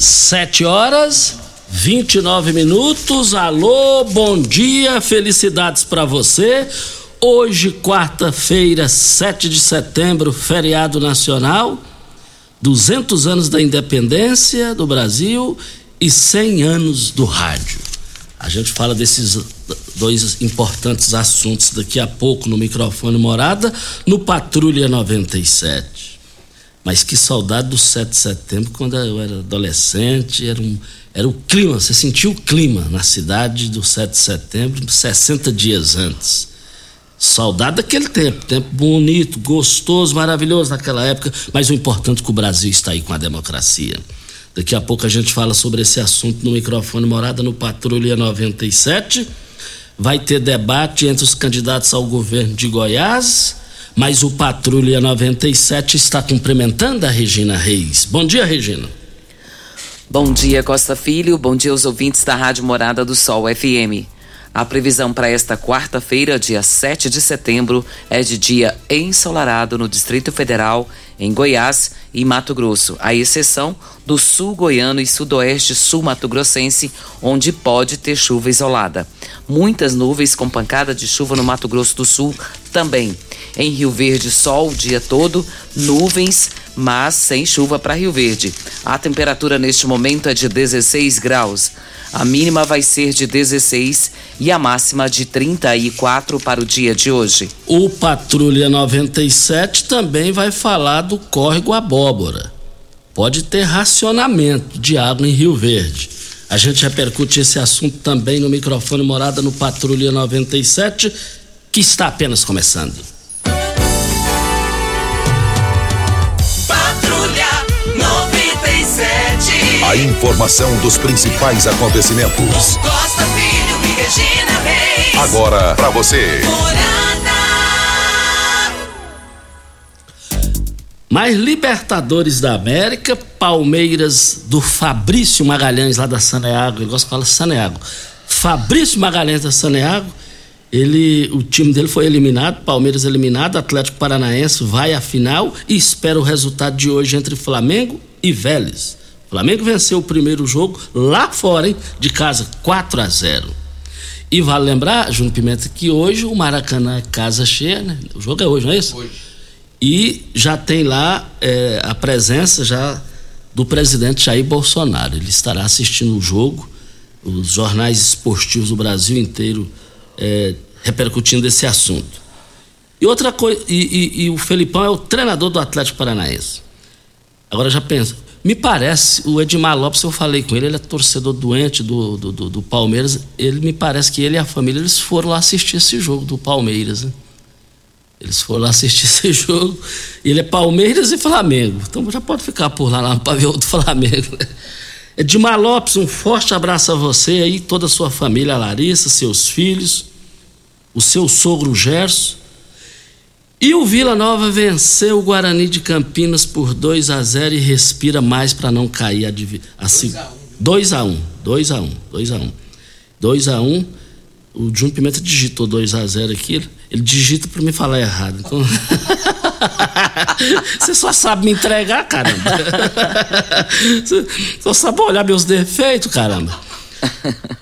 Sete horas 29 minutos. Alô, bom dia, felicidades para você. Hoje, quarta-feira, 7 de setembro, feriado nacional, 200 anos da independência do Brasil e 100 anos do rádio. A gente fala desses dois importantes assuntos daqui a pouco no microfone Morada, no Patrulha 97. Mas que saudade do 7 de setembro, quando eu era adolescente, era um era o clima, você sentiu o clima na cidade do 7 de setembro, 60 dias antes. Saudade daquele tempo, tempo bonito, gostoso, maravilhoso naquela época, mas o importante é que o Brasil está aí com a democracia. Daqui a pouco a gente fala sobre esse assunto no microfone Morada no Patrulha 97. Vai ter debate entre os candidatos ao governo de Goiás, mas o Patrulha 97 está cumprimentando a Regina Reis. Bom dia, Regina. Bom dia, Costa Filho. Bom dia aos ouvintes da Rádio Morada do Sol FM. A previsão para esta quarta-feira, dia 7 de setembro, é de dia ensolarado no Distrito Federal, em Goiás e Mato Grosso, à exceção do sul goiano e sudoeste sul-mato-grossense, onde pode ter chuva isolada. Muitas nuvens com pancada de chuva no Mato Grosso do Sul também. Em Rio Verde, sol o dia todo, nuvens, mas sem chuva para Rio Verde. A temperatura neste momento é de 16 graus. A mínima vai ser de 16 e a máxima de 34 para o dia de hoje. O Patrulha 97 também vai falar do córrego Abóbora. Pode ter racionamento de água em Rio Verde. A gente repercute esse assunto também no microfone Morada no Patrulha 97, que está apenas começando. A informação dos principais acontecimentos. Costa Filho e Regina Reis. Agora para você. Mais Libertadores da América, Palmeiras do Fabrício Magalhães lá da Saneago, eu gosto de falar Saneago. Fabrício Magalhães da Saneago, ele, o time dele foi eliminado, Palmeiras eliminado, Atlético Paranaense vai à final e espera o resultado de hoje entre Flamengo e Vélez. Flamengo venceu o primeiro jogo lá fora, hein? De casa, 4 a 0. E vale lembrar, Júnior Pimenta, que hoje o Maracanã é casa cheia, né? O jogo é hoje, não é isso? Hoje. E já tem lá é, a presença já do presidente Jair Bolsonaro. Ele estará assistindo o jogo, os jornais esportivos do Brasil inteiro é, repercutindo esse assunto. E outra coisa, e, e, e o Felipão é o treinador do Atlético Paranaense. Agora já pensa, me parece, o Edmar Lopes, eu falei com ele, ele é torcedor doente do, do, do, do Palmeiras. Ele me parece que ele e a família eles foram lá assistir esse jogo do Palmeiras. Né? Eles foram lá assistir esse jogo. Ele é Palmeiras e Flamengo. Então já pode ficar por lá, lá no pavilhão do Flamengo. Né? Edmar Lopes, um forte abraço a você aí, toda a sua família, a Larissa, seus filhos, o seu sogro Gerson e o Vila Nova venceu o Guarani de Campinas por 2 a 0 e respira mais para não cair a 2 a 1, 2 a 1, 2 a 1. 2 a 1 O Júnior Pimenta digitou 2 a 0 aqui. Ele, digita para me falar errado. Então. Você só sabe me entregar, caramba. Você só sabe olhar meus defeitos, caramba.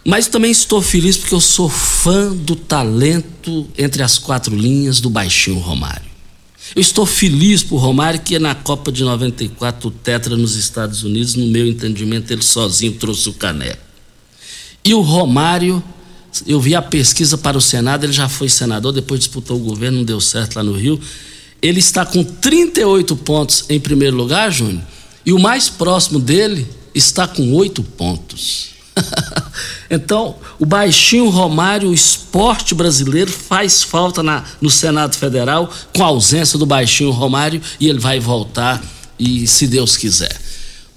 Mas também estou feliz porque eu sou fã do talento entre as quatro linhas do Baixinho Romário. Eu estou feliz por Romário que na Copa de 94 o Tetra nos Estados Unidos, no meu entendimento, ele sozinho trouxe o caneco. E o Romário, eu vi a pesquisa para o Senado, ele já foi senador, depois disputou o governo, não deu certo lá no Rio. Ele está com 38 pontos em primeiro lugar, Júnior, e o mais próximo dele está com oito pontos. então, o baixinho Romário, o esporte brasileiro, faz falta na, no Senado Federal com a ausência do baixinho Romário e ele vai voltar, e se Deus quiser.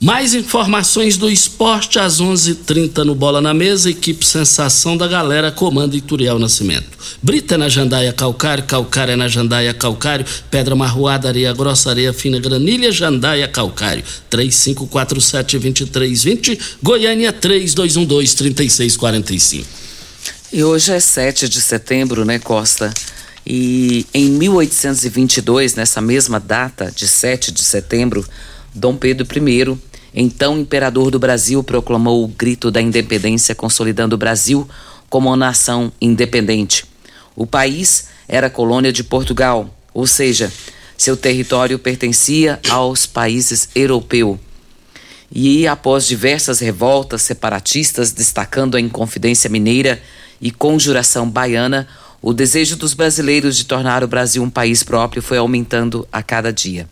Mais informações do esporte às 11:30 h 30 no Bola na Mesa. Equipe Sensação da Galera, comanda Ituriel Nascimento. Brita é na Jandaia Calcário, Calcário é na Jandaia Calcário, Pedra Marroada, Areia Grossa, Areia Fina, Granilha, Jandaia Calcário. 3547-2320, Goiânia 3212-3645. E hoje é 7 de setembro, né, Costa? E em 1822, nessa mesma data de 7 de setembro, Dom Pedro I então imperador do Brasil proclamou o grito da independência, consolidando o Brasil como uma nação independente. O país era colônia de Portugal, ou seja, seu território pertencia aos países europeus. E após diversas revoltas separatistas, destacando a Inconfidência Mineira e Conjuração Baiana, o desejo dos brasileiros de tornar o Brasil um país próprio foi aumentando a cada dia.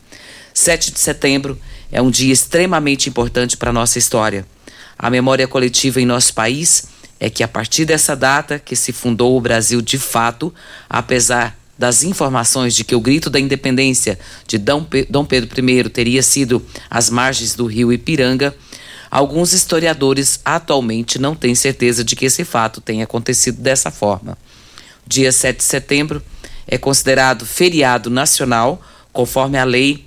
7 de setembro é um dia extremamente importante para a nossa história. A memória coletiva em nosso país é que a partir dessa data que se fundou o Brasil de fato, apesar das informações de que o grito da independência de Dom Pedro I teria sido às margens do rio Ipiranga, alguns historiadores atualmente não têm certeza de que esse fato tenha acontecido dessa forma. Dia 7 de setembro é considerado feriado nacional, conforme a lei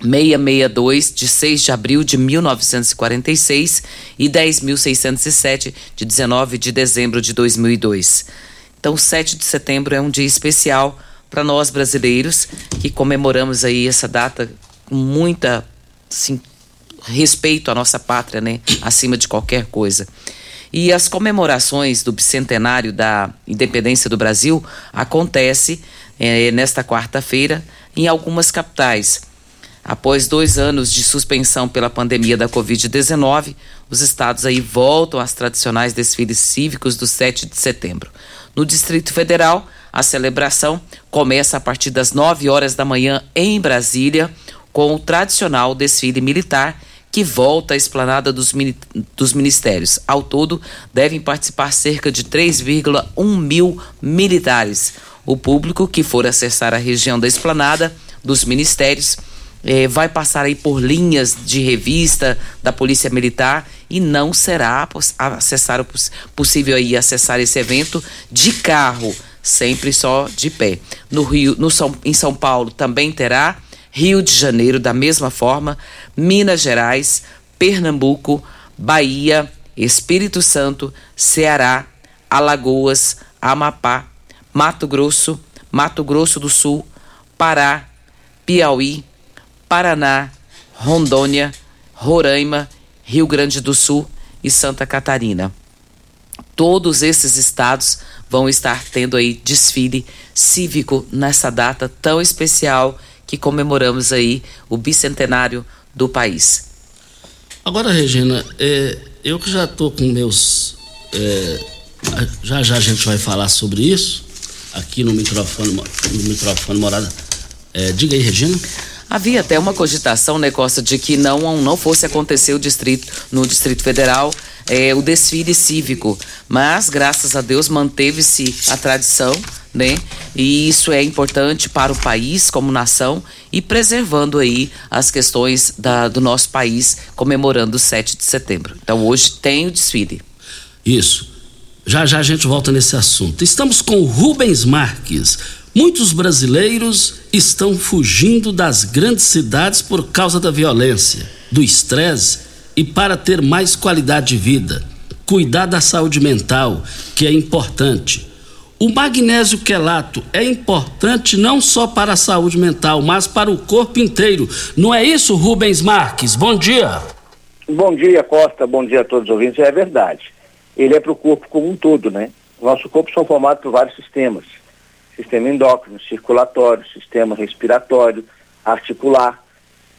662, de 6 de abril de 1946 e 10.607, de 19 de dezembro de 2002. Então, 7 de setembro é um dia especial para nós brasileiros que comemoramos aí essa data com muita assim, respeito à nossa pátria, né? Acima de qualquer coisa. E as comemorações do bicentenário da independência do Brasil acontece é, nesta quarta-feira em algumas capitais. Após dois anos de suspensão pela pandemia da Covid-19, os estados aí voltam às tradicionais desfiles cívicos do 7 de setembro. No Distrito Federal, a celebração começa a partir das 9 horas da manhã em Brasília, com o tradicional desfile militar que volta à esplanada dos, dos ministérios. Ao todo, devem participar cerca de 3,1 mil militares. O público que for acessar a região da esplanada dos ministérios é, vai passar aí por linhas de revista da Polícia Militar e não será acessar possível aí acessar esse evento de carro, sempre só de pé. No Rio, no São, em São Paulo também terá, Rio de Janeiro da mesma forma, Minas Gerais, Pernambuco, Bahia, Espírito Santo, Ceará, Alagoas, Amapá, Mato Grosso, Mato Grosso do Sul, Pará, Piauí, Paraná, Rondônia, Roraima, Rio Grande do Sul e Santa Catarina. Todos esses estados vão estar tendo aí desfile cívico nessa data tão especial que comemoramos aí o bicentenário do país. Agora, Regina, é, eu que já estou com meus. É, já já a gente vai falar sobre isso aqui no microfone, no microfone morada. É, diga aí, Regina. Havia até uma cogitação, né, Costa, de que não, não fosse acontecer o distrito, no Distrito Federal é, o desfile cívico. Mas, graças a Deus, manteve-se a tradição, né? E isso é importante para o país como nação e preservando aí as questões da, do nosso país comemorando o 7 de setembro. Então, hoje tem o desfile. Isso. Já já a gente volta nesse assunto. Estamos com Rubens Marques Muitos brasileiros estão fugindo das grandes cidades por causa da violência, do estresse e para ter mais qualidade de vida. cuidar da saúde mental, que é importante. O magnésio quelato é importante não só para a saúde mental, mas para o corpo inteiro. Não é isso, Rubens Marques? Bom dia. Bom dia, Costa. Bom dia a todos os ouvintes. É verdade. Ele é para o corpo como um todo, né? Nosso corpo são formados por vários sistemas. Sistema endócrino, circulatório, sistema respiratório, articular.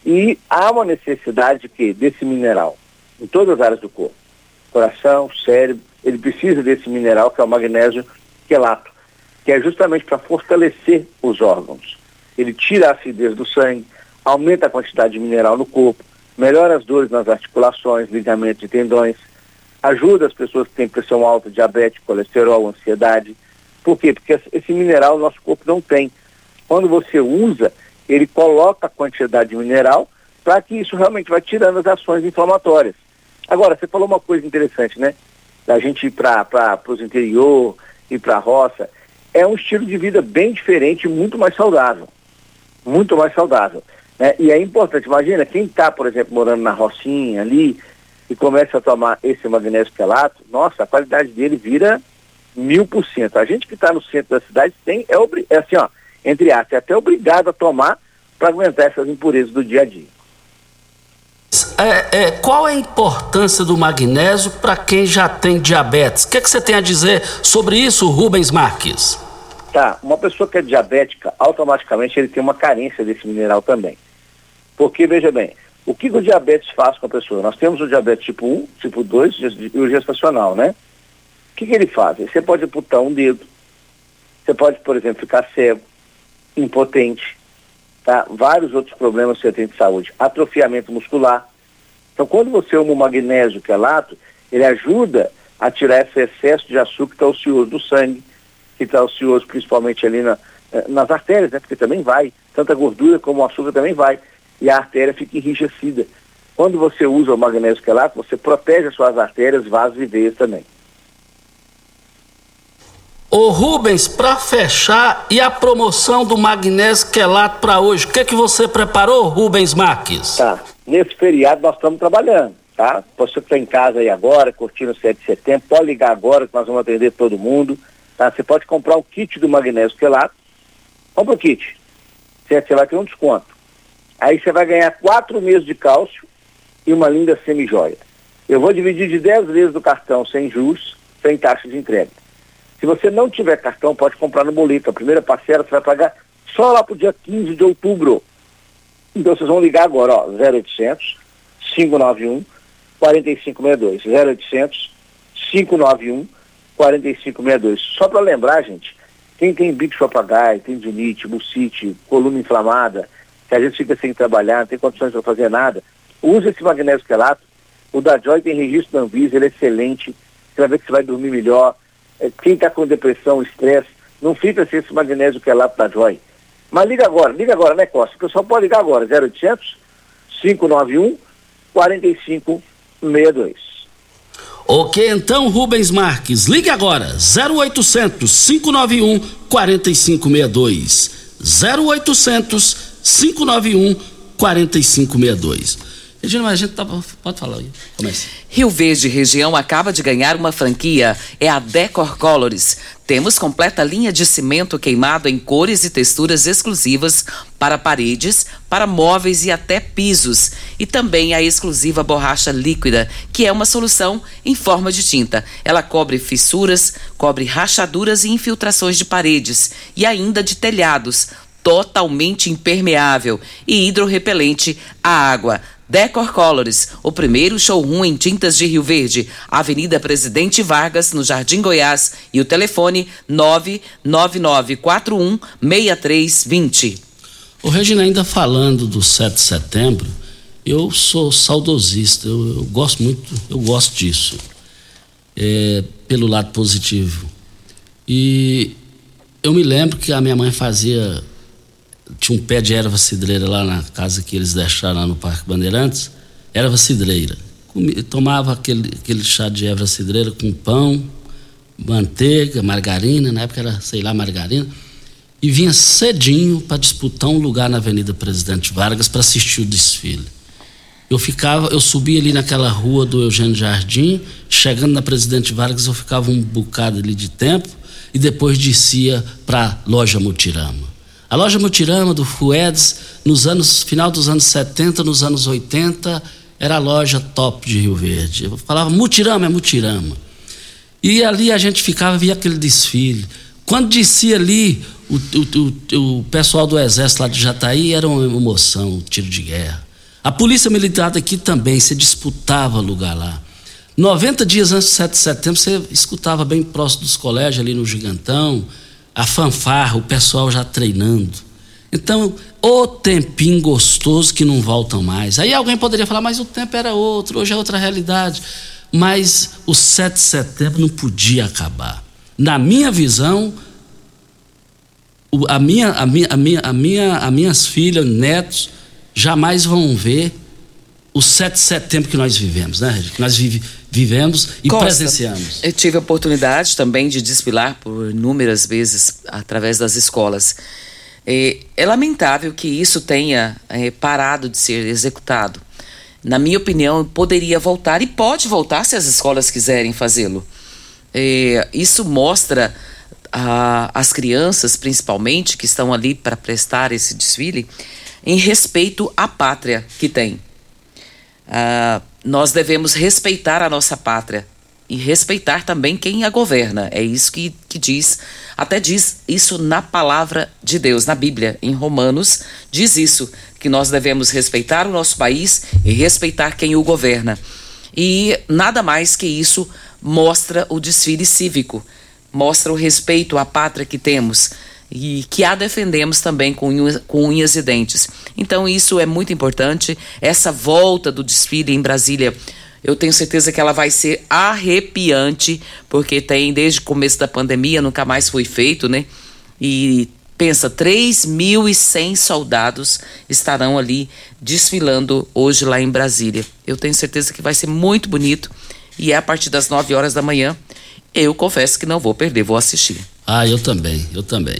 E há uma necessidade de que desse mineral em todas as áreas do corpo. Coração, cérebro, ele precisa desse mineral que é o magnésio quelato, que é justamente para fortalecer os órgãos. Ele tira a acidez do sangue, aumenta a quantidade de mineral no corpo, melhora as dores nas articulações, ligamentos e tendões, ajuda as pessoas que têm pressão alta, diabetes, colesterol, ansiedade. Por quê? Porque esse mineral o nosso corpo não tem. Quando você usa, ele coloca a quantidade de mineral para que isso realmente vai tirando as ações inflamatórias. Agora, você falou uma coisa interessante, né? Da gente ir para os interior, ir para a roça. É um estilo de vida bem diferente e muito mais saudável. Muito mais saudável. Né? E é importante, imagina, quem está, por exemplo, morando na rocinha ali e começa a tomar esse magnésio quelato, nossa, a qualidade dele vira mil por cento. A gente que está no centro da cidade tem, é, é assim, ó, entre aspas, é até obrigado a tomar para aguentar essas impurezas do dia a dia. É, é, qual é a importância do magnésio para quem já tem diabetes? O que, é que você tem a dizer sobre isso, Rubens Marques? Tá, uma pessoa que é diabética, automaticamente ele tem uma carência desse mineral também. Porque, veja bem, o que o diabetes faz com a pessoa? Nós temos o diabetes tipo 1, tipo 2 e o gestacional, né? Que, que ele faz? Você pode amputar um dedo, você pode, por exemplo, ficar cego, impotente, tá? vários outros problemas que você tem de saúde, atrofiamento muscular. Então, quando você usa o magnésio quelato, ele ajuda a tirar esse excesso de açúcar que está ocioso do sangue, que está ocioso principalmente ali na, eh, nas artérias, né? Porque também vai, tanto a gordura como o açúcar também vai, e a artéria fica enrijecida. Quando você usa o magnésio quelato, você protege as suas artérias, vasos e veias também. Ô Rubens, para fechar, e a promoção do magnésio quelato para hoje, o que, que você preparou, Rubens Marques? Tá, nesse feriado nós estamos trabalhando, tá? Você está em casa aí agora, curtindo o 7 de setembro, pode ligar agora que nós vamos atender todo mundo, tá? Você pode comprar o kit do magnésio quelato, compra o kit, certo? Você vai ter um desconto. Aí você vai ganhar quatro meses de cálcio e uma linda semi-joia. Eu vou dividir de 10 vezes do cartão sem juros, sem taxa de entrega. Se você não tiver cartão, pode comprar no boleto. A primeira parcela você vai pagar só lá para o dia 15 de outubro. Então vocês vão ligar agora, ó, 0800 591 4562. 0800 591 4562. Só para lembrar, gente, quem tem bico papagaio, tem dinite, bucite, coluna inflamada, que a gente fica sem trabalhar, não tem condições de fazer nada, use esse magnésio quelato. O da Joy tem registro da Anvisa, ele é excelente. Você vai ver que você vai dormir melhor quem está com depressão, estresse, não fica sem esse magnésio que é lá para Joy. Mas liga agora, liga agora, né, Costa? O pessoal pode ligar agora, 0800 591 4562. Ok, então, Rubens Marques, ligue agora, 0800 591 4562. 0800 591 4562. Regina, mas a gente tá, pode falar. Comece. Rio Verde Região acaba de ganhar uma franquia, é a Decor Colors. Temos completa linha de cimento queimado em cores e texturas exclusivas para paredes, para móveis e até pisos. E também a exclusiva borracha líquida, que é uma solução em forma de tinta. Ela cobre fissuras, cobre rachaduras e infiltrações de paredes e ainda de telhados totalmente impermeável e hidrorrepelente à água. Decor Colors, o primeiro showroom em tintas de Rio Verde, Avenida Presidente Vargas, no Jardim Goiás, e o telefone 99941 6320. O Regina, ainda falando do 7 de setembro, eu sou saudosista, eu, eu gosto muito, eu gosto disso, é, pelo lado positivo. E eu me lembro que a minha mãe fazia tinha um pé de erva cidreira lá na casa que eles deixaram lá no Parque Bandeirantes, erva cidreira. tomava aquele, aquele chá de erva cidreira com pão, manteiga, margarina, na época era, sei lá, margarina, e vinha cedinho para disputar um lugar na Avenida Presidente Vargas para assistir o desfile. Eu ficava, eu subia ali naquela rua do Eugênio Jardim, chegando na Presidente Vargas, eu ficava um bocado ali de tempo e depois descia para loja Mutirama. A loja Mutirama do Fuedes, nos anos final dos anos 70, nos anos 80, era a loja top de Rio Verde. Eu falava Mutirama é Mutirama. E ali a gente ficava via aquele desfile. Quando descia ali, o, o, o, o pessoal do exército lá de Jataí era uma emoção, um tiro de guerra. A polícia militar daqui também, você disputava lugar lá. 90 dias antes do 7 de setembro, você escutava bem próximo dos colégios, ali no Gigantão, a fanfarra, o pessoal já treinando. Então, o tempinho gostoso que não voltam mais. Aí alguém poderia falar, mas o tempo era outro, hoje é outra realidade. Mas o 7 de setembro não podia acabar. Na minha visão, a minha, a minha, a minha, a minha, as minhas filhas, netos, jamais vão ver o 7 de setembro que nós vivemos, né, Que nós vive, vivemos e Costa, presenciamos. Eu tive a oportunidade também de desfilar por inúmeras vezes através das escolas. É, é lamentável que isso tenha é, parado de ser executado. Na minha opinião, poderia voltar e pode voltar se as escolas quiserem fazê-lo. É, isso mostra a, as crianças, principalmente, que estão ali para prestar esse desfile, em respeito à pátria que tem. Ah, nós devemos respeitar a nossa pátria e respeitar também quem a governa. É isso que, que diz, até diz isso na palavra de Deus, na Bíblia, em Romanos, diz isso, que nós devemos respeitar o nosso país e respeitar quem o governa. E nada mais que isso mostra o desfile cívico, mostra o respeito à pátria que temos e que a defendemos também com unhas, com unhas e dentes. Então isso é muito importante. Essa volta do desfile em Brasília, eu tenho certeza que ela vai ser arrepiante, porque tem desde o começo da pandemia, nunca mais foi feito, né? E pensa, 3.100 soldados estarão ali desfilando hoje lá em Brasília. Eu tenho certeza que vai ser muito bonito e é a partir das 9 horas da manhã. Eu confesso que não vou perder, vou assistir. Ah, eu também, eu também.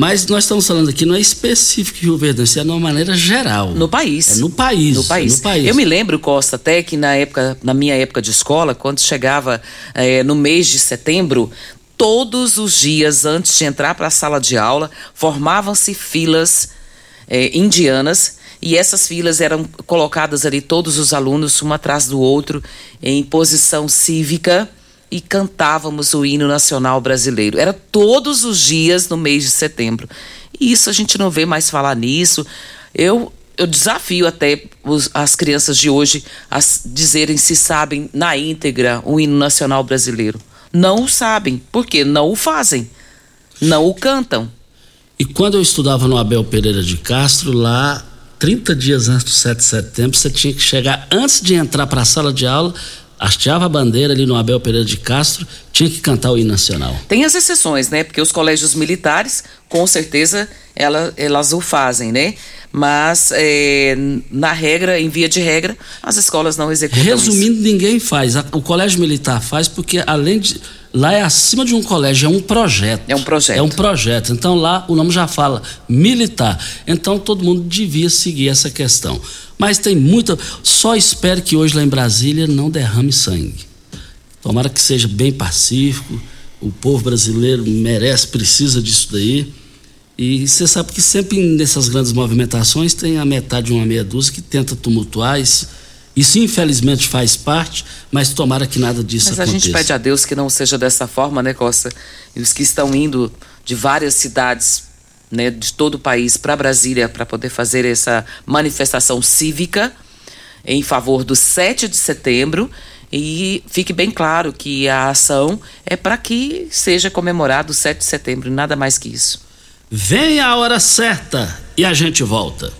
Mas nós estamos falando aqui, não é específico de Rio Verde, é de uma maneira geral. No país. É no país. No país. É no país. Eu me lembro, Costa, até que na época, na minha época de escola, quando chegava é, no mês de setembro, todos os dias antes de entrar para a sala de aula, formavam-se filas é, indianas e essas filas eram colocadas ali todos os alunos um atrás do outro em posição cívica e cantávamos o hino nacional brasileiro. Era todos os dias no mês de setembro. E isso a gente não vê mais falar nisso. Eu eu desafio até os, as crianças de hoje a dizerem se sabem na íntegra o hino nacional brasileiro. Não o sabem, porque não o fazem, não o cantam. E quando eu estudava no Abel Pereira de Castro, lá, 30 dias antes do 7 de setembro, você tinha que chegar antes de entrar para a sala de aula, hasteava a bandeira ali no Abel Pereira de Castro, tinha que cantar o hino nacional. Tem as exceções, né? Porque os colégios militares, com certeza, ela, elas o fazem, né? Mas, é, na regra, em via de regra, as escolas não executam Resumindo, isso. ninguém faz. O colégio militar faz porque, além de lá é acima de um colégio, é um projeto. É um projeto. É um projeto. Então lá o nome já fala militar. Então todo mundo devia seguir essa questão. Mas tem muita. Só espero que hoje lá em Brasília não derrame sangue. Tomara que seja bem pacífico. O povo brasileiro merece, precisa disso daí. E você sabe que sempre nessas grandes movimentações tem a metade de uma meia dúzia que tenta tumultuar. Isso, isso infelizmente faz parte, mas tomara que nada disso mas aconteça. Mas a gente pede a Deus que não seja dessa forma, né, Costa? E os que estão indo de várias cidades né, de todo o país para Brasília para poder fazer essa manifestação cívica em favor do 7 de setembro. E fique bem claro que a ação é para que seja comemorado o 7 de setembro, nada mais que isso. Vem a hora certa e a gente volta.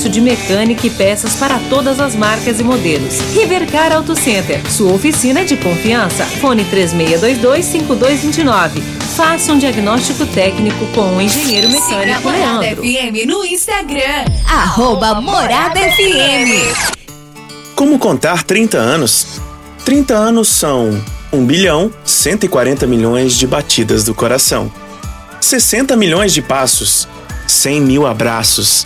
de mecânica e peças para todas as marcas e modelos. Rivercar Auto Center, sua oficina de confiança. Fone 3622-5229. Faça um diagnóstico técnico com o engenheiro mecânico Morada Leandro. FM no Instagram. Arroba Morada FM. Como contar 30 anos? 30 anos são 1 bilhão 140 milhões de batidas do coração, 60 milhões de passos, 100 mil abraços,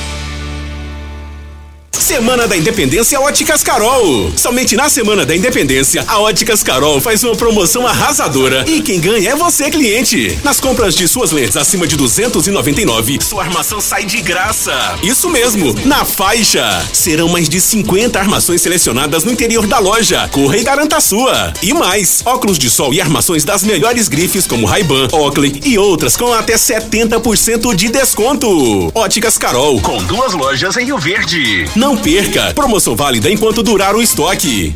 Semana da Independência Óticas Carol. Somente na Semana da Independência, a Óticas Carol faz uma promoção arrasadora e quem ganha é você, cliente. Nas compras de suas lentes acima de 299, sua armação sai de graça. Isso mesmo, na faixa. Serão mais de 50 armações selecionadas no interior da loja. Corra e garanta a sua. E mais, óculos de sol e armações das melhores grifes como Ray-Ban, Oakley e outras com até 70% de desconto. Óticas Carol, com duas lojas em Rio Verde. Não perca! Promoção válida enquanto durar o estoque.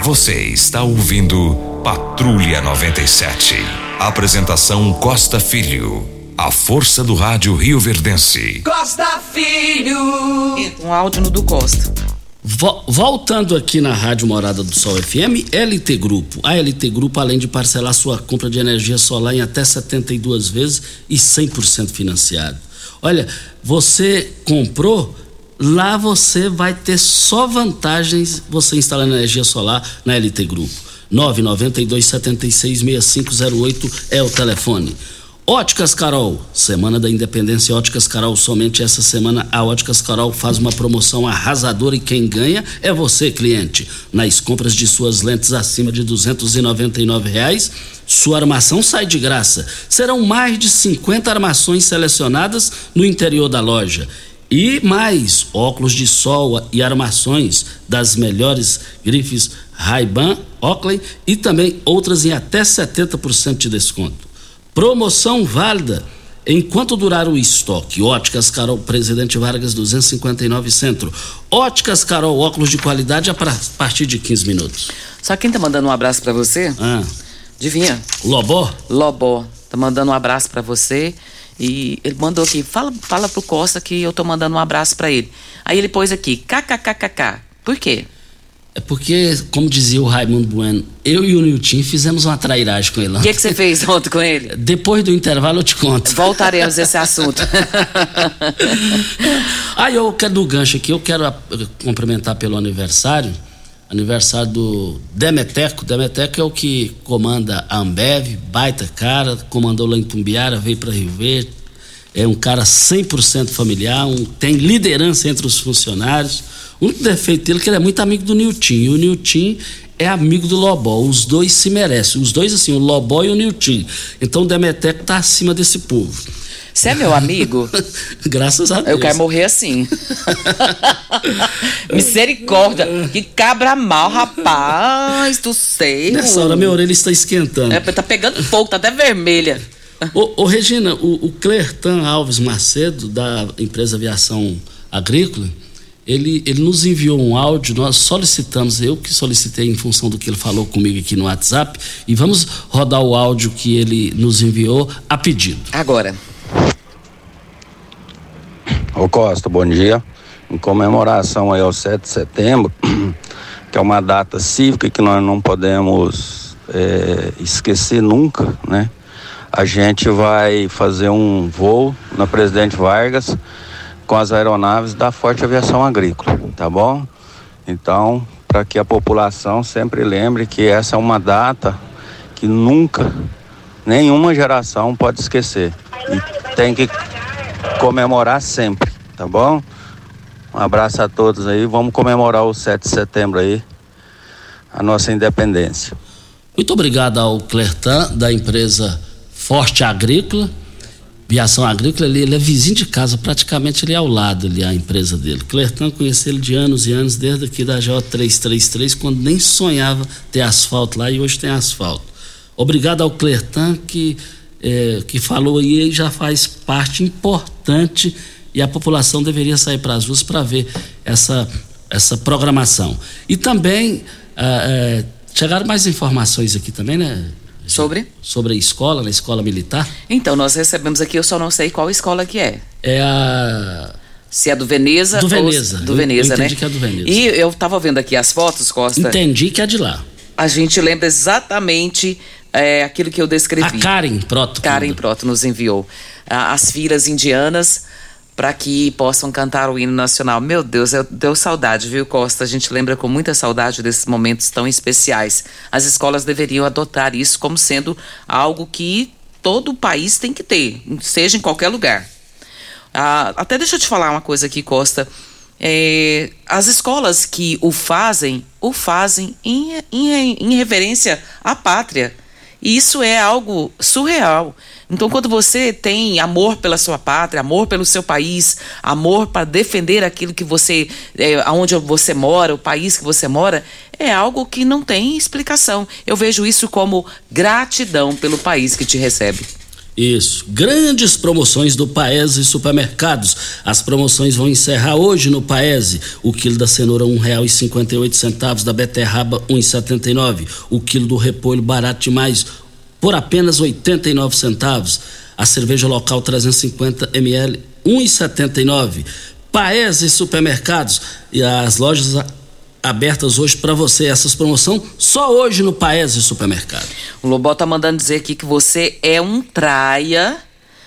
Você está ouvindo Patrulha 97. Apresentação Costa Filho. A força do rádio Rio Verdense. Costa Filho. Um áudio no do Costa. Vo- voltando aqui na Rádio Morada do Sol FM, LT Grupo. A LT Grupo, além de parcelar sua compra de energia solar em até 72 vezes e 100% financiado. Olha, você comprou, lá você vai ter só vantagens você instalando energia solar na LT Grupo. 992 76 6508 é o telefone. Óticas Carol, Semana da Independência Óticas Carol, somente essa semana a Óticas Carol faz uma promoção arrasadora e quem ganha é você, cliente. Nas compras de suas lentes acima de 299 reais, sua armação sai de graça. Serão mais de 50 armações selecionadas no interior da loja. E mais, óculos de sol e armações das melhores grifes Ray-Ban, Oakley e também outras em até 70% de desconto. Promoção válida enquanto durar o estoque. Óticas Carol, Presidente Vargas 259 Centro. Óticas Carol, óculos de qualidade a partir de 15 minutos. Sabe quem tá mandando um abraço pra você? Ah, Adivinha? Lobó? Lobó. Tá mandando um abraço pra você. E ele mandou aqui, fala, fala pro Costa que eu tô mandando um abraço pra ele. Aí ele pôs aqui, kkkk. Por quê? É porque, como dizia o Raimundo Bueno, eu e o Nilton fizemos uma trairagem com ele. O que, que você fez ontem com ele? Depois do intervalo eu te conto. Voltaremos a esse assunto. Ah, eu quero do gancho aqui, eu quero cumprimentar pelo aniversário aniversário do Demeteco. Demeteco é o que comanda a Ambev, baita cara, comandou lá em Tumbiara, veio para Rio Verde. É um cara 100% familiar, um, tem liderança entre os funcionários. O único defeito dele é que ele é muito amigo do Nilton. E o Nilton é amigo do Lobó. Os dois se merecem. Os dois, assim, o Lobó e o Nilton. Então o Demeteco tá acima desse povo. Você é meu amigo? Graças a Deus. Eu quero morrer assim. Misericórdia. Que cabra mal, rapaz do céu. Nessa hora minha orelha está esquentando. É, tá pegando fogo, tá até vermelha. Ô, ô Regina, o, o Clertan Alves Macedo, da empresa Aviação Agrícola, ele, ele nos enviou um áudio, nós solicitamos, eu que solicitei em função do que ele falou comigo aqui no WhatsApp, e vamos rodar o áudio que ele nos enviou a pedido. Agora. Ô Costa, bom dia. Em comemoração aí ao 7 de setembro, que é uma data cívica que nós não podemos é, esquecer nunca, né? A gente vai fazer um voo na Presidente Vargas com as aeronaves da Forte Aviação Agrícola, tá bom? Então, para que a população sempre lembre que essa é uma data que nunca nenhuma geração pode esquecer. E tem que comemorar sempre, tá bom? Um abraço a todos aí, vamos comemorar o 7 de setembro aí, a nossa independência. Muito obrigado ao Clertan, da empresa Forte Agrícola, Viação Agrícola, ele, ele, é vizinho de casa, praticamente ele é ao lado ali, a empresa dele. Clertan conheci ele de anos e anos, desde aqui da J333, quando nem sonhava ter asfalto lá e hoje tem asfalto. Obrigado ao Clertan que, é, que falou aí e já faz parte importante e a população deveria sair para as ruas para ver essa, essa programação. E também ah, é, chegaram mais informações aqui também, né? Sobre? Sobre a escola, na escola militar. Então, nós recebemos aqui, eu só não sei qual escola que é. É a. Se é do Veneza do Veneza. do Veneza, eu, eu né? entendi que é do Veneza. E eu estava vendo aqui as fotos, Costa. Entendi que é de lá. A gente lembra exatamente é, aquilo que eu descrevi. A Karen Proto. Karen Proto nos enviou. As filas indianas para que possam cantar o hino nacional. Meu Deus, eu, deu saudade, viu, Costa? A gente lembra com muita saudade desses momentos tão especiais. As escolas deveriam adotar isso como sendo algo que todo o país tem que ter, seja em qualquer lugar. Ah, até deixa eu te falar uma coisa aqui, Costa. É, as escolas que o fazem, o fazem em, em, em reverência à pátria. E isso é algo surreal. Então, quando você tem amor pela sua pátria, amor pelo seu país, amor para defender aquilo que você, é, você mora, o país que você mora, é algo que não tem explicação. Eu vejo isso como gratidão pelo país que te recebe. Isso. Grandes promoções do Paese Supermercados. As promoções vão encerrar hoje no Paese. O quilo da cenoura R$ 1,58, da beterraba R$ 1,79. O quilo do repolho barato demais por apenas 89 centavos. A cerveja local 350 ml 1,79. Paese Supermercados e as lojas abertas hoje para você. Essas promoções só hoje no Paese Supermercado. O Lobó tá mandando dizer aqui que você é um traia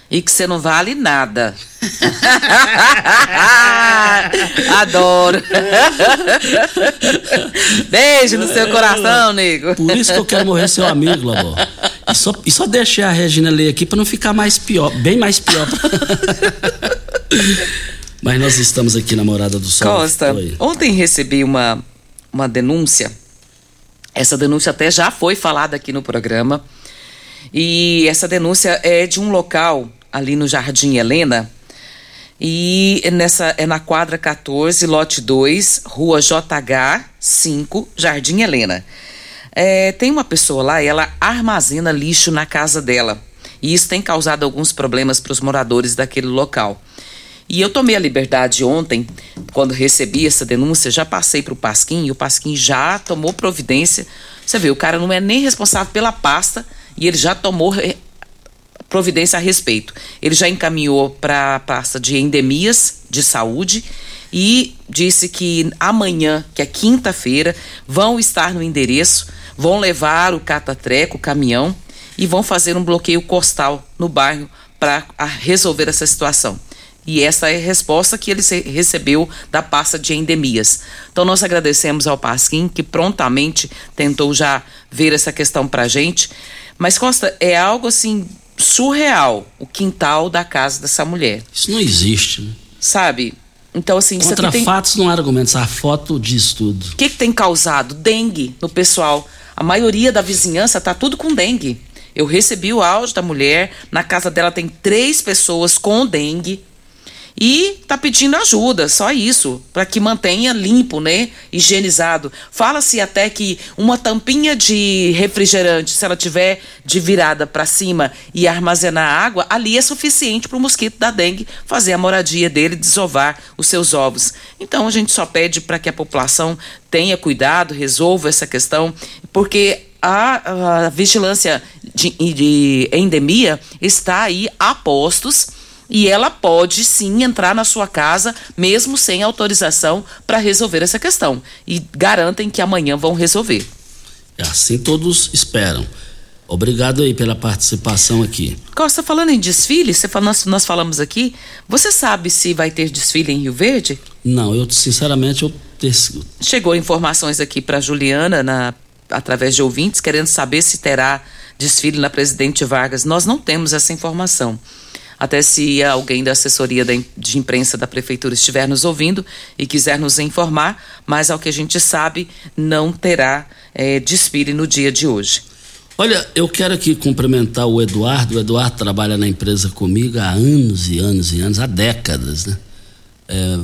e que você não vale nada. Adoro. Beijo no seu coração, nego. Por isso que eu quero morrer seu amigo, Lobó. E só, e só deixei a Regina ler aqui para não ficar mais pior, bem mais pior. Mas nós estamos aqui na Morada do Sol. Costa, Oi. ontem recebi uma, uma denúncia. Essa denúncia até já foi falada aqui no programa. E essa denúncia é de um local ali no Jardim Helena. E nessa é na quadra 14, lote 2, rua JH 5, Jardim Helena. É, tem uma pessoa lá ela armazena lixo na casa dela. E isso tem causado alguns problemas para os moradores daquele local. E eu tomei a liberdade ontem, quando recebi essa denúncia, já passei para o Pasquim e o Pasquim já tomou providência. Você vê, o cara não é nem responsável pela pasta e ele já tomou providência a respeito. Ele já encaminhou para a pasta de endemias de saúde e disse que amanhã, que é quinta-feira, vão estar no endereço, vão levar o catatreco, o caminhão e vão fazer um bloqueio costal no bairro para resolver essa situação E essa é a resposta que ele recebeu da pasta de endemias. Então nós agradecemos ao Pasquim que prontamente tentou já ver essa questão para a gente. Mas Costa, é algo assim surreal o quintal da casa dessa mulher. Isso não existe, né? Sabe? Então, assim, Contra tem... fatos não há argumentos, a foto diz tudo. O que, que tem causado? Dengue no pessoal. A maioria da vizinhança tá tudo com dengue. Eu recebi o áudio da mulher, na casa dela tem três pessoas com dengue e tá pedindo ajuda, só isso, para que mantenha limpo, né, higienizado. Fala-se até que uma tampinha de refrigerante, se ela tiver de virada para cima e armazenar água, ali é suficiente para o mosquito da dengue fazer a moradia dele, desovar os seus ovos. Então a gente só pede para que a população tenha cuidado, resolva essa questão, porque a, a vigilância de, de endemia está aí a postos e ela pode sim entrar na sua casa, mesmo sem autorização, para resolver essa questão. E garantem que amanhã vão resolver. É assim todos esperam. Obrigado aí pela participação aqui. Costa, falando em desfile, você fala, nós, nós falamos aqui, você sabe se vai ter desfile em Rio Verde? Não, eu sinceramente eu Chegou informações aqui para Juliana na através de ouvintes querendo saber se terá desfile na Presidente Vargas. Nós não temos essa informação. Até se alguém da assessoria de imprensa da prefeitura estiver nos ouvindo e quiser nos informar, mas ao que a gente sabe, não terá é, no dia de hoje. Olha, eu quero aqui cumprimentar o Eduardo. O Eduardo trabalha na empresa comigo há anos e anos e anos, há décadas, né? É,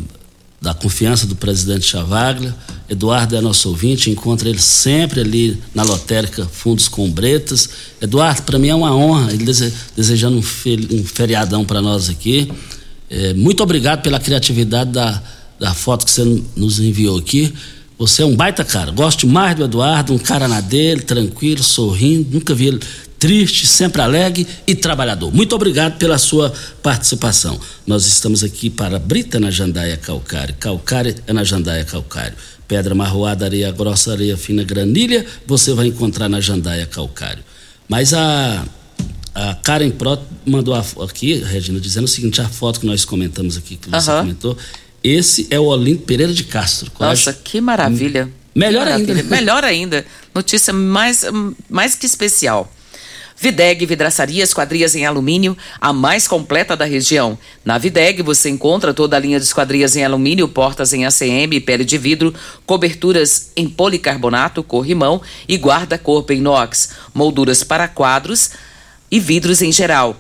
da confiança do presidente Chavaglia. Eduardo é nosso ouvinte, encontra ele sempre ali na lotérica Fundos com Bretas. Eduardo, para mim é uma honra, ele dese, desejando um feriadão para nós aqui. É, muito obrigado pela criatividade da, da foto que você nos enviou aqui. Você é um baita cara. Gosto mais do Eduardo, um cara na dele, tranquilo, sorrindo. Nunca vi ele triste, sempre alegre e trabalhador. Muito obrigado pela sua participação. Nós estamos aqui para Brita na Jandaia Calcário. Calcário é na Jandaia Calcário. Pedra marroada, areia grossa, areia fina, granilha, você vai encontrar na Jandaia Calcário. Mas a, a Karen Pro mandou a, aqui, Regina, dizendo o seguinte: a foto que nós comentamos aqui, que você uhum. comentou, esse é o Olimpo Pereira de Castro. Nossa, que maravilha. Melhor que maravilha. ainda. Melhor ainda. Notícia mais, mais que especial. Videg Vidraçaria Esquadrias em Alumínio, a mais completa da região. Na Videg você encontra toda a linha de esquadrias em alumínio, portas em ACM, pele de vidro, coberturas em policarbonato, corrimão e guarda-corpo em inox, molduras para quadros e vidros em geral.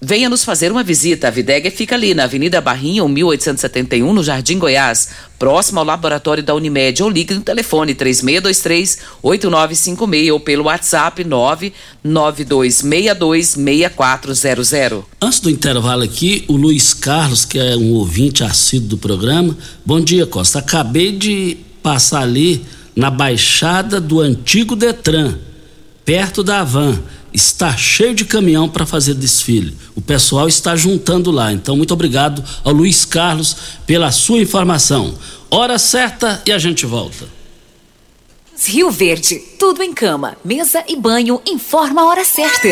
Venha nos fazer uma visita. A Videg fica ali na Avenida Barrinha, 1871, no Jardim Goiás, próximo ao laboratório da Unimed. Ou ligue no telefone 3623-8956 ou pelo WhatsApp 992626400. Antes do intervalo aqui, o Luiz Carlos, que é um ouvinte assíduo do programa. Bom dia, Costa. Acabei de passar ali na Baixada do Antigo Detran, perto da Van está cheio de caminhão para fazer desfile. O pessoal está juntando lá. Então, muito obrigado ao Luiz Carlos pela sua informação. Hora certa e a gente volta. Rio Verde, tudo em cama, mesa e banho. Informa a hora certa.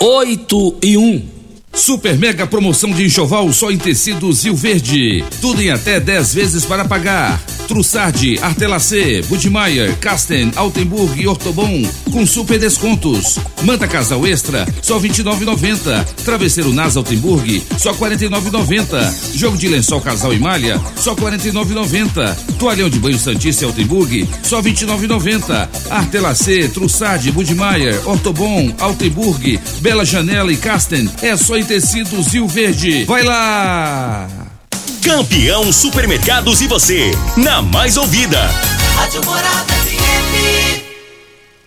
8 e 1. Super mega promoção de enxoval só em tecidos Rio Verde. Tudo em até 10 vezes para pagar. Trussardi, Artelacê, Budmeier, Casten, Altenburg e Ortobon com super descontos. Manta Casal Extra só 29,90. Travesseiro Nas Altenburg só 49,90. Jogo de lençol Casal e Malha só 49,90. Toalhão de banho Santíssima Altenburg só 29,90. Artelacê, Trussardi, Budmeier, Ortobon, Altenburg, Bela Janela e Casten é só em tecidos Rio Verde. Vai lá! Campeão Supermercados e você, na mais ouvida. Rádio Morada FM.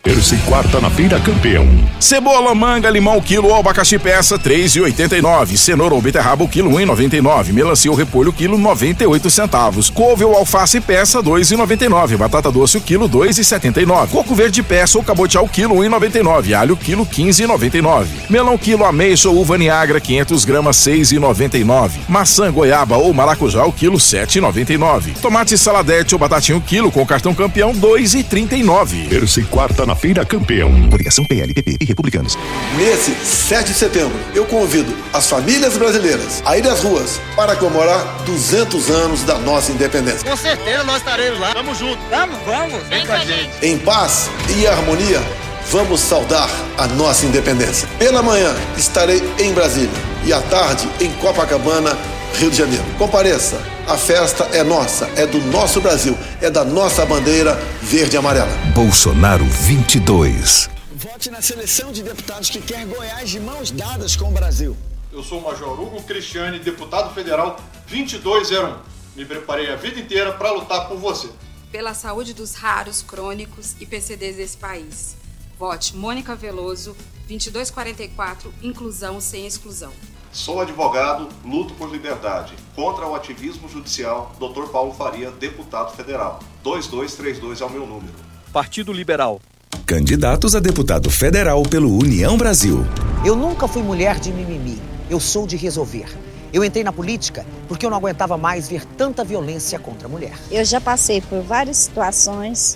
Terça e quarta na feira campeão. Cebola, manga, limão, quilo, abacaxi peça, três e oitenta e nove. Cenoura ou beterraba, quilo, um e noventa e nove. Melancia ou repolho, quilo, noventa e oito centavos. Couve ou alface peça, dois e noventa e nove. Batata doce, o quilo, dois e setenta e nove. Coco verde peça ou cabotial, quilo, um e noventa e nove. Alho, quilo, quinze e noventa e nove. Melão, quilo, ameixa ou uva niagra, 500 gramas, seis e noventa e nove. Maçã, goiaba ou maracujá, o quilo, sete e noventa e nove. Tomate saladete ou batatinha, o quilo, com cartão campeão, dois e trinta e nove. Terça e quarta na décima feira campeão. Coligação PLPP e Republicanos. Nesse 7 de setembro, eu convido as famílias brasileiras a ir às ruas para comemorar 200 anos da nossa independência. Com certeza nós estaremos lá. Vamos junto. Vamos, vamos. Vem com a gente. Em paz e harmonia, vamos saudar a nossa independência. Pela manhã, estarei em Brasília e à tarde em Copacabana, Rio de Janeiro. Compareça, a festa é nossa, é do nosso Brasil, é da nossa bandeira verde e amarela. Bolsonaro 22. Vote na seleção de deputados que quer Goiás de mãos dadas com o Brasil. Eu sou o Major Hugo Cristiane, deputado federal 2201. Me preparei a vida inteira para lutar por você. Pela saúde dos raros, crônicos e PCDs desse país. Vote Mônica Veloso, 2244, inclusão sem exclusão. Sou advogado, luto por liberdade. Contra o ativismo judicial, Dr. Paulo Faria, deputado federal. 2232 é o meu número. Partido Liberal. Candidatos a deputado federal pelo União Brasil. Eu nunca fui mulher de mimimi. Eu sou de resolver. Eu entrei na política porque eu não aguentava mais ver tanta violência contra a mulher. Eu já passei por várias situações,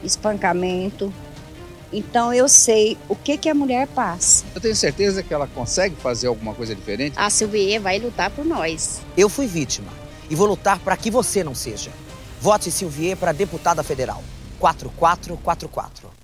espancamento, então eu sei o que, que a mulher passa. Eu tenho certeza que ela consegue fazer alguma coisa diferente. A Silvia vai lutar por nós. Eu fui vítima e vou lutar para que você não seja. Vote Silvier para deputada federal. 4444.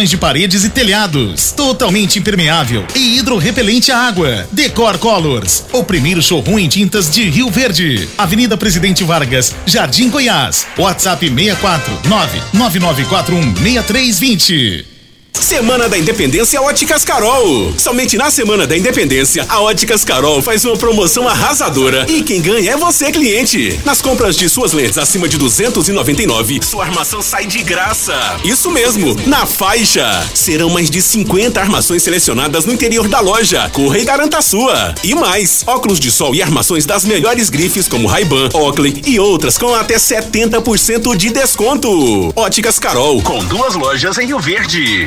de paredes e telhados. Totalmente impermeável e hidrorrepelente à água. Decor Colors, o primeiro showroom em tintas de Rio Verde. Avenida Presidente Vargas, Jardim Goiás. WhatsApp 64 99941 6320. Semana da Independência Óticas Carol. Somente na Semana da Independência, a Óticas Carol faz uma promoção arrasadora e quem ganha é você, cliente. Nas compras de suas lentes acima de 299, sua armação sai de graça. Isso mesmo, na faixa. Serão mais de 50 armações selecionadas no interior da loja. Corra e garanta a sua. E mais, óculos de sol e armações das melhores grifes como Ray-Ban, Oakley e outras com até 70% de desconto. Óticas Carol, com duas lojas em Rio Verde.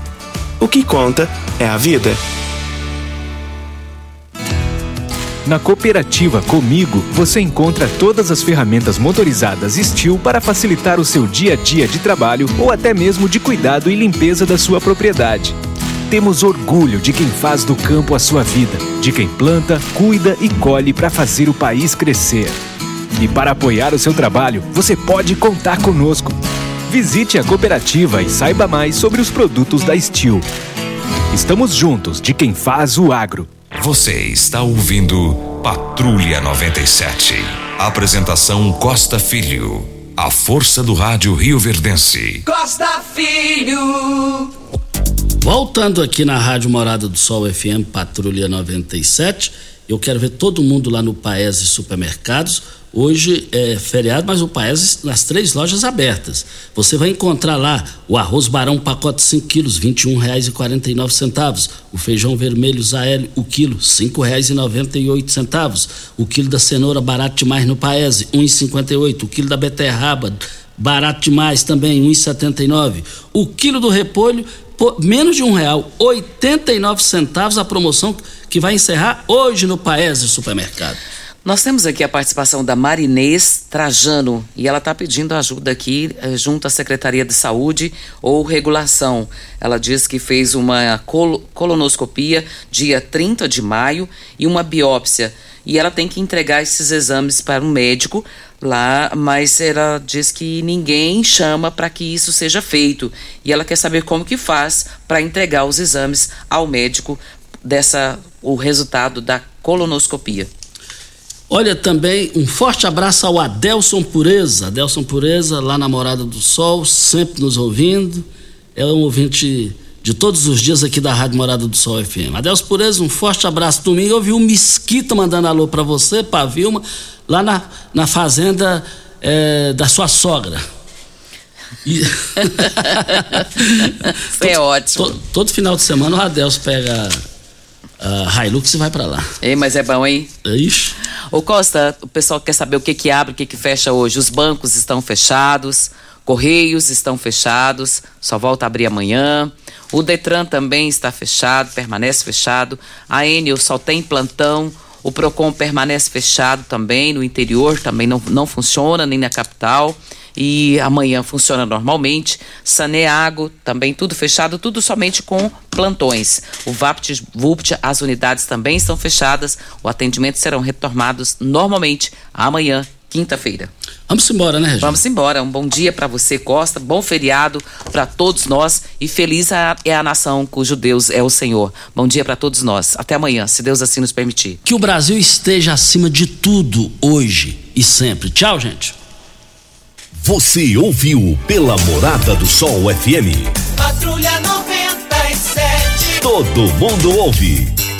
O que conta é a vida. Na cooperativa Comigo, você encontra todas as ferramentas motorizadas Steel para facilitar o seu dia a dia de trabalho ou até mesmo de cuidado e limpeza da sua propriedade. Temos orgulho de quem faz do campo a sua vida, de quem planta, cuida e colhe para fazer o país crescer. E para apoiar o seu trabalho, você pode contar conosco. Visite a cooperativa e saiba mais sobre os produtos da Steel. Estamos juntos de quem faz o agro. Você está ouvindo Patrulha 97. Apresentação Costa Filho. A força do rádio Rio Verdense. Costa Filho. Voltando aqui na Rádio Morada do Sol FM Patrulha 97, eu quero ver todo mundo lá no Paese Supermercados. Hoje é feriado, mas o Paese nas três lojas abertas. Você vai encontrar lá o arroz barão pacote 5 quilos, R$ 21,49. O feijão vermelho Zael, o quilo, R$ 5,98. O quilo da cenoura barato demais no Paese, R$ 1,58. O quilo da beterraba barato demais também, R$ 1,79. O quilo do repolho por menos de um real, 89 centavos a promoção que vai encerrar hoje no Paese Supermercado. Nós temos aqui a participação da Marinês Trajano e ela está pedindo ajuda aqui eh, junto à Secretaria de Saúde ou Regulação. Ela diz que fez uma col colonoscopia dia 30 de maio e uma biópsia. E ela tem que entregar esses exames para um médico lá, mas ela diz que ninguém chama para que isso seja feito. E ela quer saber como que faz para entregar os exames ao médico dessa o resultado da colonoscopia. Olha também um forte abraço ao Adelson Pureza. Adelson Pureza, lá na Morada do Sol, sempre nos ouvindo. É um ouvinte de todos os dias aqui da Rádio Morada do Sol FM. Adelson Pureza, um forte abraço. Domingo eu vi o Mesquita mandando alô para você, pra Vilma, lá na, na fazenda é, da sua sogra. E... é ótimo. Todo, todo, final de semana o Adelson pega a Hilux e vai para lá. Ei, mas é bom, hein? Ixi. Ô Costa, o pessoal quer saber o que que abre, o que que fecha hoje. Os bancos estão fechados, Correios estão fechados, só volta a abrir amanhã. O Detran também está fechado, permanece fechado. A Enel só tem plantão. O Procon permanece fechado também, no interior também não, não funciona, nem na capital. E amanhã funciona normalmente. Saneago também tudo fechado, tudo somente com plantões. O VAPT, VUPT, as unidades também estão fechadas. O atendimento serão retomados normalmente amanhã, quinta-feira. Vamos embora, né, Regina? Vamos embora. Um bom dia para você, Costa. Bom feriado para todos nós e feliz é a nação cujo Deus é o Senhor. Bom dia para todos nós. Até amanhã, se Deus assim nos permitir. Que o Brasil esteja acima de tudo hoje e sempre. Tchau, gente. Você ouviu pela Morada do Sol FM. Patrulha 97. Todo mundo ouve